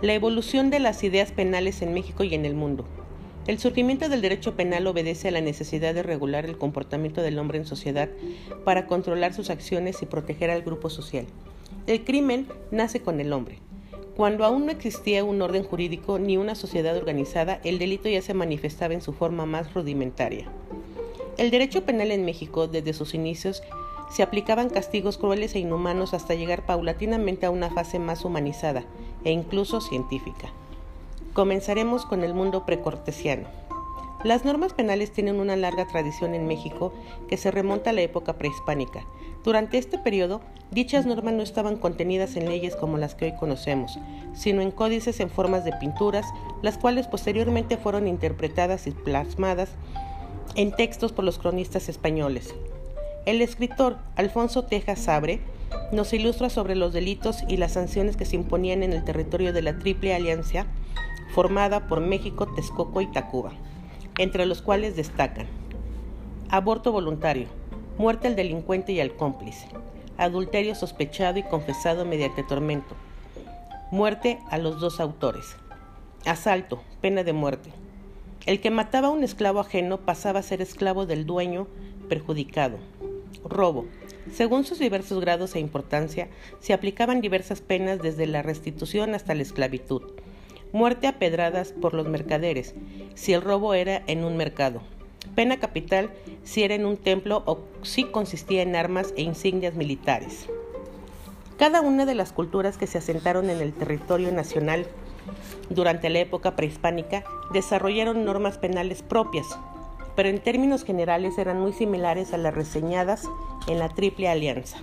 La evolución de las ideas penales en México y en el mundo. El surgimiento del derecho penal obedece a la necesidad de regular el comportamiento del hombre en sociedad para controlar sus acciones y proteger al grupo social. El crimen nace con el hombre. Cuando aún no existía un orden jurídico ni una sociedad organizada, el delito ya se manifestaba en su forma más rudimentaria. El derecho penal en México, desde sus inicios, se aplicaban castigos crueles e inhumanos hasta llegar paulatinamente a una fase más humanizada e incluso científica. Comenzaremos con el mundo precortesiano. Las normas penales tienen una larga tradición en México que se remonta a la época prehispánica. Durante este periodo, dichas normas no estaban contenidas en leyes como las que hoy conocemos, sino en códices en formas de pinturas, las cuales posteriormente fueron interpretadas y plasmadas en textos por los cronistas españoles. El escritor Alfonso Tejas Sabre nos ilustra sobre los delitos y las sanciones que se imponían en el territorio de la Triple Alianza formada por México, Texcoco y Tacuba, entre los cuales destacan aborto voluntario, muerte al delincuente y al cómplice, adulterio sospechado y confesado mediante tormento, muerte a los dos autores, asalto, pena de muerte, el que mataba a un esclavo ajeno pasaba a ser esclavo del dueño perjudicado. Robo. Según sus diversos grados e importancia, se aplicaban diversas penas desde la restitución hasta la esclavitud. Muerte a pedradas por los mercaderes, si el robo era en un mercado. Pena capital si era en un templo o si consistía en armas e insignias militares. Cada una de las culturas que se asentaron en el territorio nacional durante la época prehispánica desarrollaron normas penales propias, pero en términos generales eran muy similares a las reseñadas en la Triple Alianza.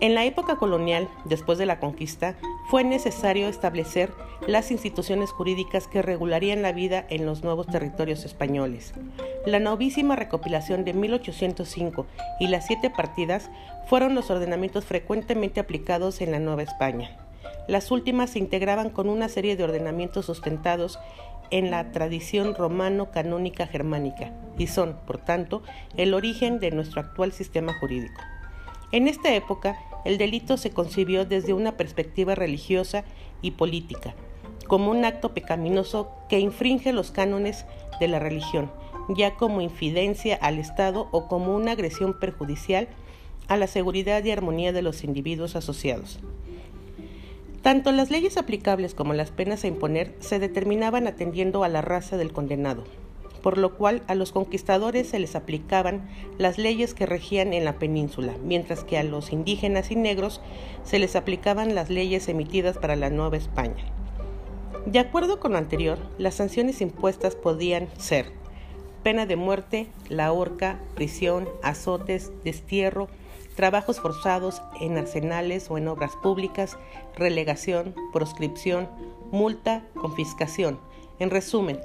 En la época colonial, después de la conquista, fue necesario establecer las instituciones jurídicas que regularían la vida en los nuevos territorios españoles. La novísima recopilación de 1805 y las siete partidas fueron los ordenamientos frecuentemente aplicados en la Nueva España. Las últimas se integraban con una serie de ordenamientos sustentados en la tradición romano-canónica germánica y son, por tanto, el origen de nuestro actual sistema jurídico. En esta época, el delito se concibió desde una perspectiva religiosa y política, como un acto pecaminoso que infringe los cánones de la religión, ya como infidencia al Estado o como una agresión perjudicial a la seguridad y armonía de los individuos asociados. Tanto las leyes aplicables como las penas a imponer se determinaban atendiendo a la raza del condenado, por lo cual a los conquistadores se les aplicaban las leyes que regían en la península, mientras que a los indígenas y negros se les aplicaban las leyes emitidas para la Nueva España. De acuerdo con lo anterior, las sanciones impuestas podían ser pena de muerte, la horca, prisión, azotes, destierro, trabajos forzados en arsenales o en obras públicas, relegación, proscripción, multa, confiscación. En resumen,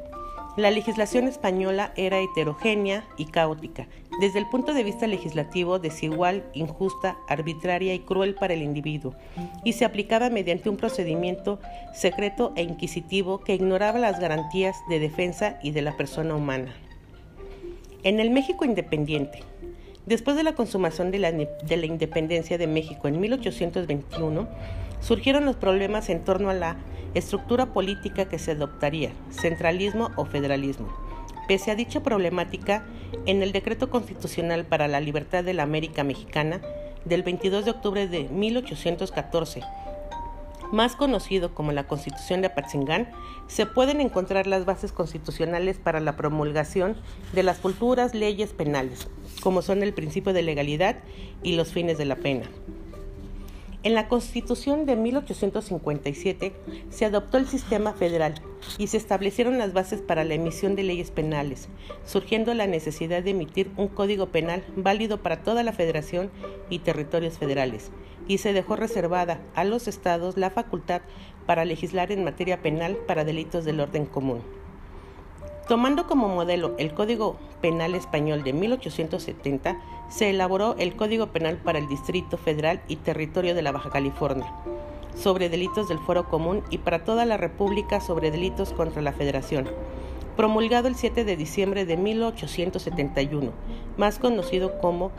la legislación española era heterogénea y caótica, desde el punto de vista legislativo desigual, injusta, arbitraria y cruel para el individuo, y se aplicaba mediante un procedimiento secreto e inquisitivo que ignoraba las garantías de defensa y de la persona humana. En el México independiente, Después de la consumación de la, independencia de México en 1821, surgieron los problemas en torno a la estructura política que se adoptaría, centralismo o federalismo. Pese a dicha problemática, en el Decreto Constitucional para la Libertad de la América Mexicana del 22 de octubre de 1814, más conocido como la Constitución de Apatzingán, se pueden encontrar las bases constitucionales para la promulgación de las futuras leyes penales, como son el principio de legalidad y los fines de la pena. En la Constitución de 1857 se adoptó el sistema federal y se establecieron las bases para la emisión de leyes penales, surgiendo la necesidad de emitir un código penal válido para toda la federación y territorios federales, y se dejó reservada a los estados la facultad para legislar en materia penal para delitos del orden común. Tomando como modelo el Código Penal Español de 1870, se elaboró el Código Penal para el Distrito Federal y Territorio de la Baja California, sobre delitos del Foro Común y para toda la República sobre delitos contra la Federación, promulgado el 7 de diciembre de 1871, más conocido como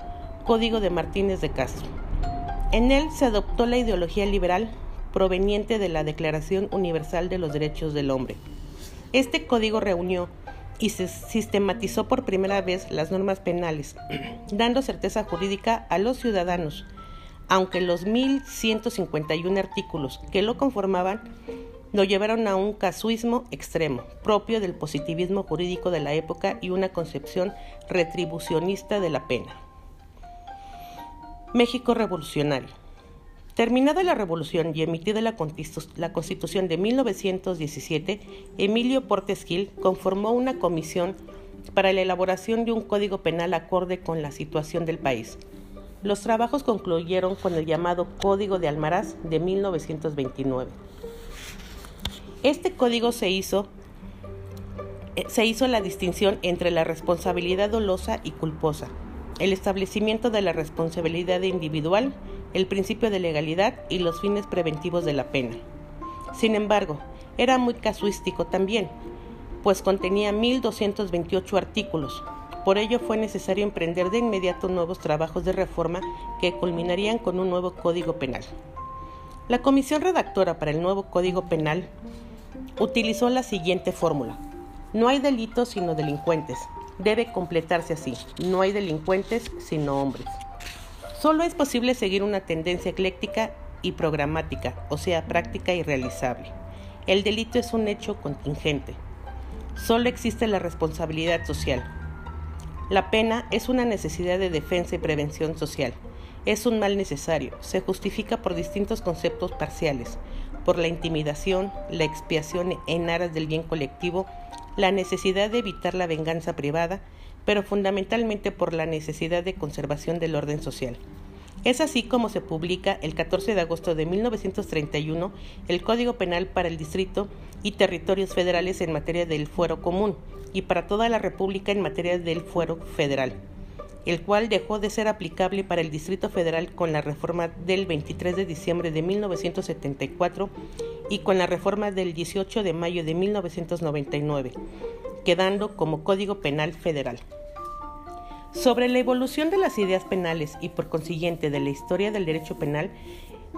Código de Martínez de Castro. En él se adoptó la ideología liberal proveniente de la Declaración Universal de los Derechos del Hombre. Este código reunió y se sistematizó por primera vez las normas penales, dando certeza jurídica a los ciudadanos, aunque los 1.151 artículos que lo conformaban lo llevaron a un casuismo extremo, propio del positivismo jurídico de la época y una concepción retribucionista de la pena. México revolucionario. Terminada la revolución y emitida la, Constitución de 1917, Emilio Portes Gil conformó una comisión para la elaboración de un código penal acorde con la situación del país. Los trabajos concluyeron con el llamado Código de Almaraz de 1929. Este código se hizo, eh, se hizo la distinción entre la responsabilidad dolosa y culposa, el establecimiento de la responsabilidad individual, el principio de legalidad y los fines preventivos de la pena. Sin embargo, era muy casuístico también, pues contenía 1.228 artículos. Por ello fue necesario emprender de inmediato nuevos trabajos de reforma que culminarían con un nuevo Código Penal. La comisión redactora para el nuevo Código Penal utilizó la siguiente fórmula. No hay delitos sino delincuentes. Debe completarse así. No hay delincuentes sino hombres. Solo es posible seguir una tendencia ecléctica y programática, o sea, práctica y realizable. El delito es un hecho contingente. Solo existe la responsabilidad social. La pena es una necesidad de defensa y prevención social. Es un mal necesario. Se justifica por distintos conceptos parciales por la intimidación, la expiación en aras del bien colectivo, la necesidad de evitar la venganza privada, pero fundamentalmente por la necesidad de conservación del orden social. Es así como se publica el 14 de agosto de 1931 el Código Penal para el Distrito y Territorios Federales en materia del fuero común y para toda la República en materia del fuero federal el cual dejó de ser aplicable para el Distrito Federal con la reforma del 23 de diciembre de 1974 y con la reforma del 18 de mayo de 1999, quedando como Código Penal Federal. Sobre la evolución de las ideas penales y por consiguiente de la historia del derecho penal,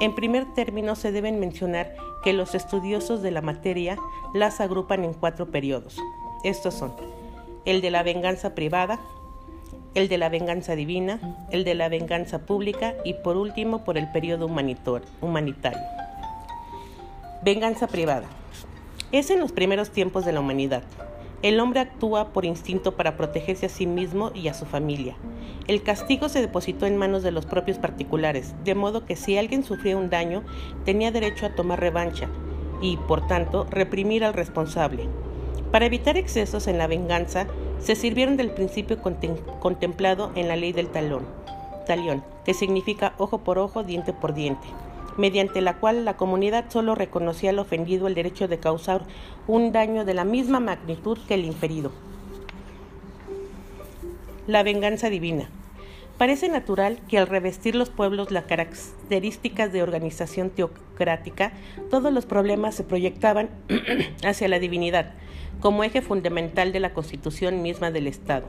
en primer término se deben mencionar que los estudiosos de la materia las agrupan en cuatro periodos. Estos son el de la venganza privada, el de la venganza divina, el de la venganza pública y por último por el periodo humanitario. Venganza privada. Es en los primeros tiempos de la humanidad. El hombre actúa por instinto para protegerse a sí mismo y a su familia. El castigo se depositó en manos de los propios particulares, de modo que si alguien sufría un daño, tenía derecho a tomar revancha y, por tanto, reprimir al responsable. Para evitar excesos en la venganza, se sirvieron del principio contemplado en la ley del talón, talión, que significa ojo por ojo, diente por diente, mediante la cual la comunidad solo reconocía al ofendido el derecho de causar un daño de la misma magnitud que el inferido. La venganza divina. Parece natural que al revestir los pueblos las características de organización teocrática, todos los problemas se proyectaban hacia la divinidad, como eje fundamental de la constitución misma del Estado.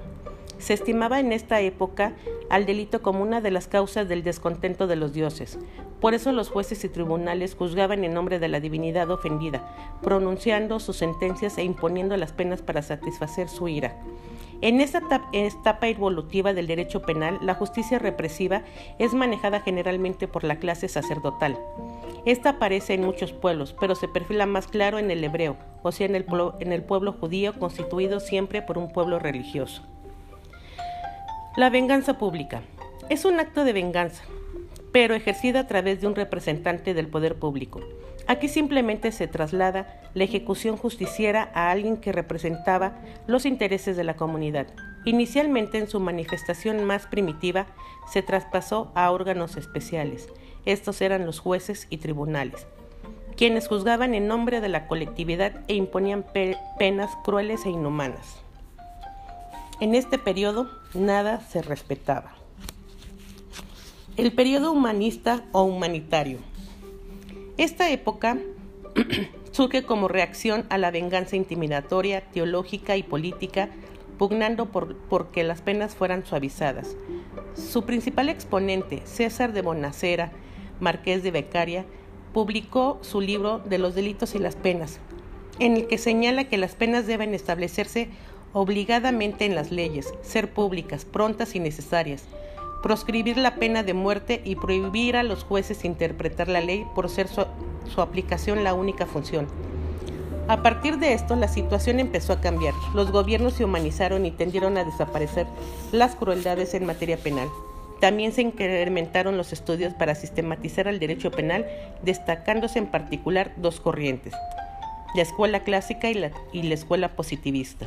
Se estimaba en esta época al delito como una de las causas del descontento de los dioses. Por eso los jueces y tribunales juzgaban en nombre de la divinidad ofendida, pronunciando sus sentencias e imponiendo las penas para satisfacer su ira. En esta etapa evolutiva del derecho penal, la justicia represiva es manejada generalmente por la clase sacerdotal. Esta aparece en muchos pueblos, pero se perfila más claro en el hebreo, o sea, en el, en el pueblo judío constituido siempre por un pueblo religioso. La venganza pública. Es un acto de venganza, pero ejercida a través de un representante del poder público. Aquí simplemente se traslada la ejecución justiciera a alguien que representaba los intereses de la comunidad. Inicialmente en su manifestación más primitiva se traspasó a órganos especiales. Estos eran los jueces y tribunales, quienes juzgaban en nombre de la colectividad e imponían penas crueles e inhumanas. En este periodo nada se respetaba. El periodo humanista o humanitario. Esta época surge como reacción a la venganza intimidatoria, teológica y política, pugnando por, que las penas fueran suavizadas. Su principal exponente, César de Bonacera, marqués de Becaria, publicó su libro De los delitos y las penas, en el que señala que las penas deben establecerse obligadamente en las leyes, ser públicas, prontas y necesarias, proscribir la pena de muerte y prohibir a los jueces interpretar la ley por ser su, aplicación la única función. A partir de esto, la situación empezó a cambiar. Los gobiernos se humanizaron y tendieron a desaparecer las crueldades en materia penal. También se incrementaron los estudios para sistematizar el derecho penal, destacándose en particular dos corrientes, la escuela clásica y la, y la escuela positivista.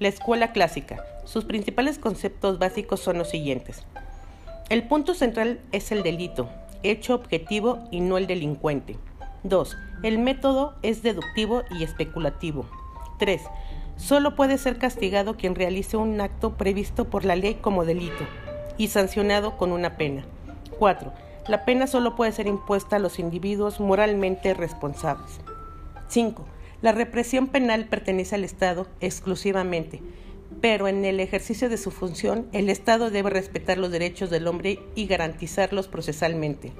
La escuela clásica. Sus principales conceptos básicos son los siguientes. El punto central es el delito, hecho objetivo y no el delincuente. 2. El método es deductivo y especulativo. 3. Solo puede ser castigado quien realice un acto previsto por la ley como delito y sancionado con una pena. 4. La pena solo puede ser impuesta a los individuos moralmente responsables. 5. La represión penal pertenece al Estado exclusivamente, pero en el ejercicio de su función el Estado debe respetar los derechos del hombre y garantizarlos procesalmente.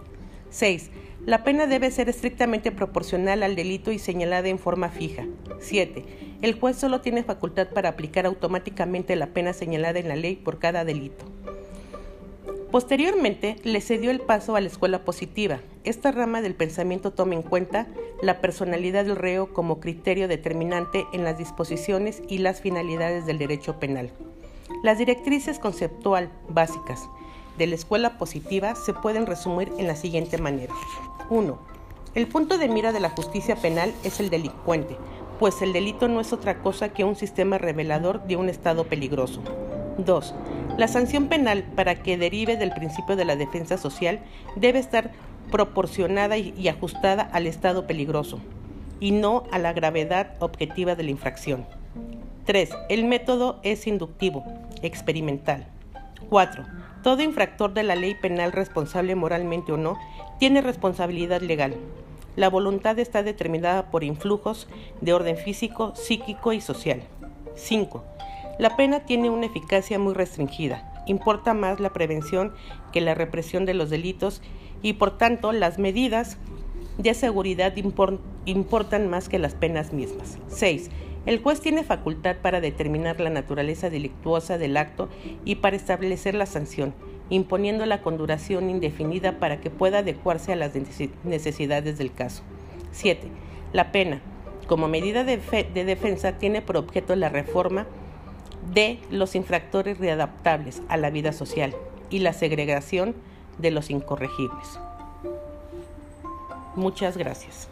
6. La pena debe ser estrictamente proporcional al delito y señalada en forma fija. 7. El juez solo tiene facultad para aplicar automáticamente la pena señalada en la ley por cada delito. Posteriormente, le cedió el paso a la escuela positiva. Esta rama del pensamiento toma en cuenta la personalidad del reo como criterio determinante en las disposiciones y las finalidades del derecho penal. Las directrices conceptual básicas de la escuela positiva se pueden resumir en la siguiente manera. 1. El punto de mira de la justicia penal es el delincuente, pues el delito no es otra cosa que un sistema revelador de un estado peligroso. 2. La sanción penal, para que derive del principio de la defensa social, debe estar proporcionada y ajustada al estado peligroso y no a la gravedad objetiva de la infracción. 3. El método es inductivo, experimental. 4. Todo infractor de la ley penal responsable moralmente o no tiene responsabilidad legal. La voluntad está determinada por influjos de orden físico, psíquico y social. 5. La pena tiene una eficacia muy restringida. Importa más la prevención que la represión de los delitos y por tanto las medidas de seguridad importan más que las penas mismas. 6. El juez tiene facultad para determinar la naturaleza delictuosa del acto y para establecer la sanción, imponiéndola con duración indefinida para que pueda adecuarse a las necesidades del caso. 7. La pena, como medida de, de defensa, tiene por objeto la reforma de los infractores readaptables a la vida social y la segregación de los incorregibles. Muchas gracias.